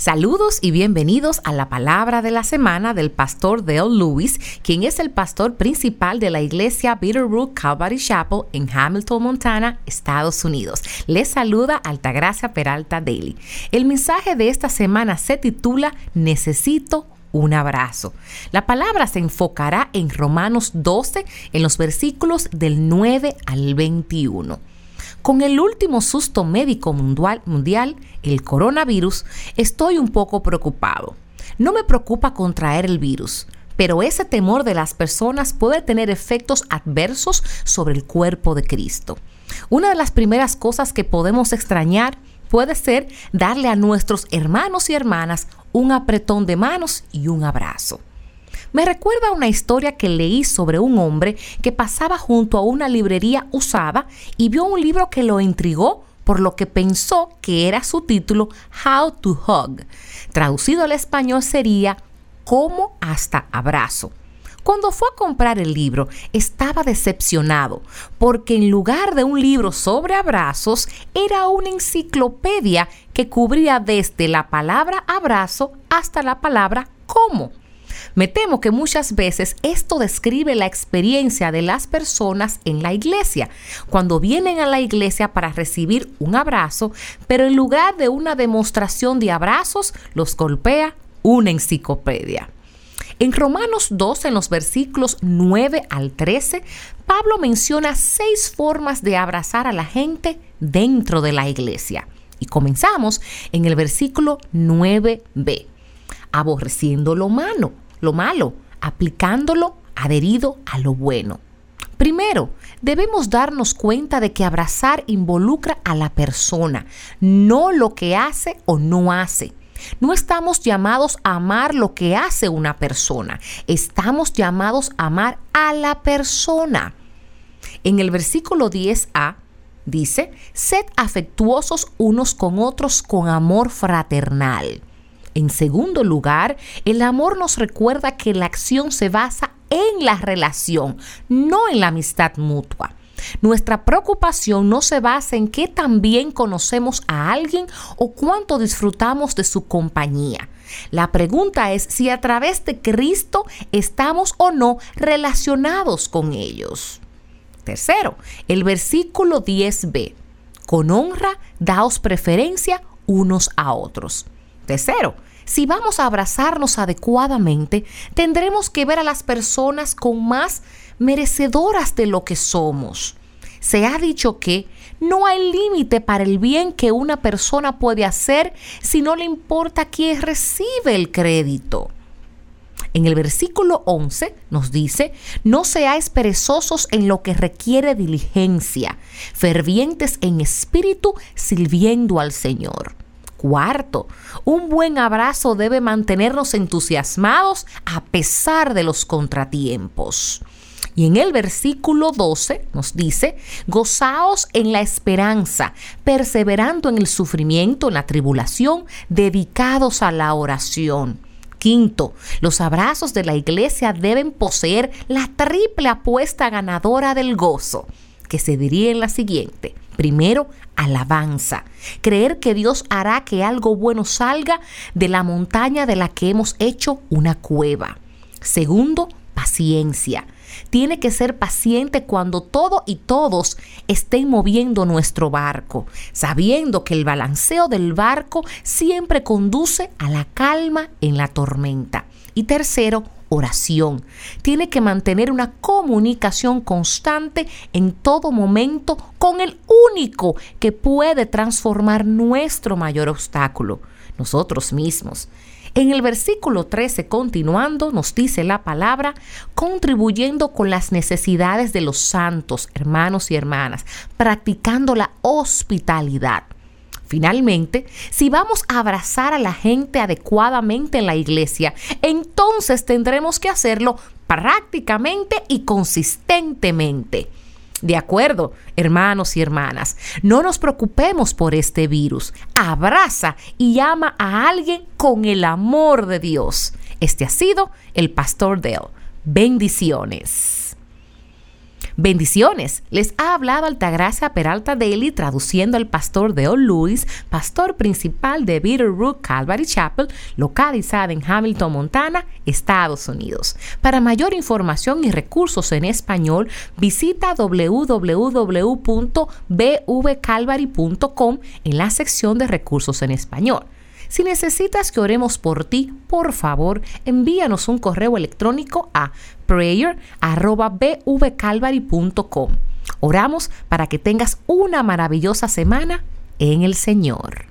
Saludos y bienvenidos a la palabra de la semana del pastor Dale Lewis, quien es el pastor principal de la iglesia Bitterroot Calvary Chapel en Hamilton, Montana, Estados Unidos. Les saluda Altagracia Peralta Daly. El mensaje de esta semana se titula Necesito un abrazo. La palabra se enfocará en Romanos 12, en los versículos del 9 al 21. Con el último susto médico mundial, el coronavirus, estoy un poco preocupado. No me preocupa contraer el virus, pero ese temor de las personas puede tener efectos adversos sobre el cuerpo de Cristo. Una de las primeras cosas que podemos extrañar puede ser darle a nuestros hermanos y hermanas un apretón de manos y un abrazo. Me recuerda una historia que leí sobre un hombre que pasaba junto a una librería usada y vio un libro que lo intrigó por lo que pensó que era su título How to Hug. Traducido al español sería Como hasta abrazo. Cuando fue a comprar el libro, estaba decepcionado porque en lugar de un libro sobre abrazos, era una enciclopedia que cubría desde la palabra abrazo hasta la palabra cómo. Me temo que muchas veces esto describe la experiencia de las personas en la iglesia, cuando vienen a la iglesia para recibir un abrazo, pero en lugar de una demostración de abrazos, los golpea una enciclopedia. En Romanos 2, en los versículos 9 al 13, Pablo menciona seis formas de abrazar a la gente dentro de la iglesia. Y comenzamos en el versículo 9b, aborreciendo lo malo, lo malo, aplicándolo adherido a lo bueno. Primero, debemos darnos cuenta de que abrazar involucra a la persona, no lo que hace o no hace. No estamos llamados a amar lo que hace una persona, estamos llamados a amar a la persona. En el versículo 10a dice, sed afectuosos unos con otros con amor fraternal. En segundo lugar, el amor nos recuerda que la acción se basa en la relación, no en la amistad mutua. Nuestra preocupación no se basa en qué tan bien conocemos a alguien o cuánto disfrutamos de su compañía. La pregunta es si a través de Cristo estamos o no relacionados con ellos. Tercero, el versículo 10b. Con honra, daos preferencia unos a otros. Tercero, si vamos a abrazarnos adecuadamente, tendremos que ver a las personas con más merecedoras de lo que somos. Se ha dicho que no hay límite para el bien que una persona puede hacer si no le importa quién recibe el crédito. En el versículo 11 nos dice, no seáis perezosos en lo que requiere diligencia, fervientes en espíritu, sirviendo al Señor. Cuarto, un buen abrazo debe mantenernos entusiasmados a pesar de los contratiempos. Y en el versículo 12 nos dice, gozaos en la esperanza, perseverando en el sufrimiento, en la tribulación, dedicados a la oración. Quinto, los abrazos de la iglesia deben poseer la triple apuesta ganadora del gozo, que se diría en la siguiente. Primero, alabanza. Creer que Dios hará que algo bueno salga de la montaña de la que hemos hecho una cueva. Segundo, paciencia. Tiene que ser paciente cuando todo y todos estén moviendo nuestro barco, sabiendo que el balanceo del barco siempre conduce a la calma en la tormenta. Y tercero, oración. Tiene que mantener una comunicación constante en todo momento con el único que puede transformar nuestro mayor obstáculo, nosotros mismos. En el versículo 13, continuando, nos dice la palabra, contribuyendo con las necesidades de los santos, hermanos y hermanas, practicando la hospitalidad. Finalmente, si vamos a abrazar a la gente adecuadamente en la iglesia, entonces tendremos que hacerlo prácticamente y consistentemente. De acuerdo, hermanos y hermanas, no nos preocupemos por este virus. Abraza y ama a alguien con el amor de Dios. Este ha sido el Pastor Dale. Bendiciones. Bendiciones. Les ha hablado Altagracia Peralta Daly traduciendo al pastor Dale Lewis, pastor principal de Bitterroot Calvary Chapel, localizada en Hamilton, Montana, Estados Unidos. Para mayor información y recursos en español, visita www.bvcalvary.com en la sección de recursos en español. Si necesitas que oremos por ti, por favor, envíanos un correo electrónico a prayer.bvcalvary.com. Oramos para que tengas una maravillosa semana en el Señor.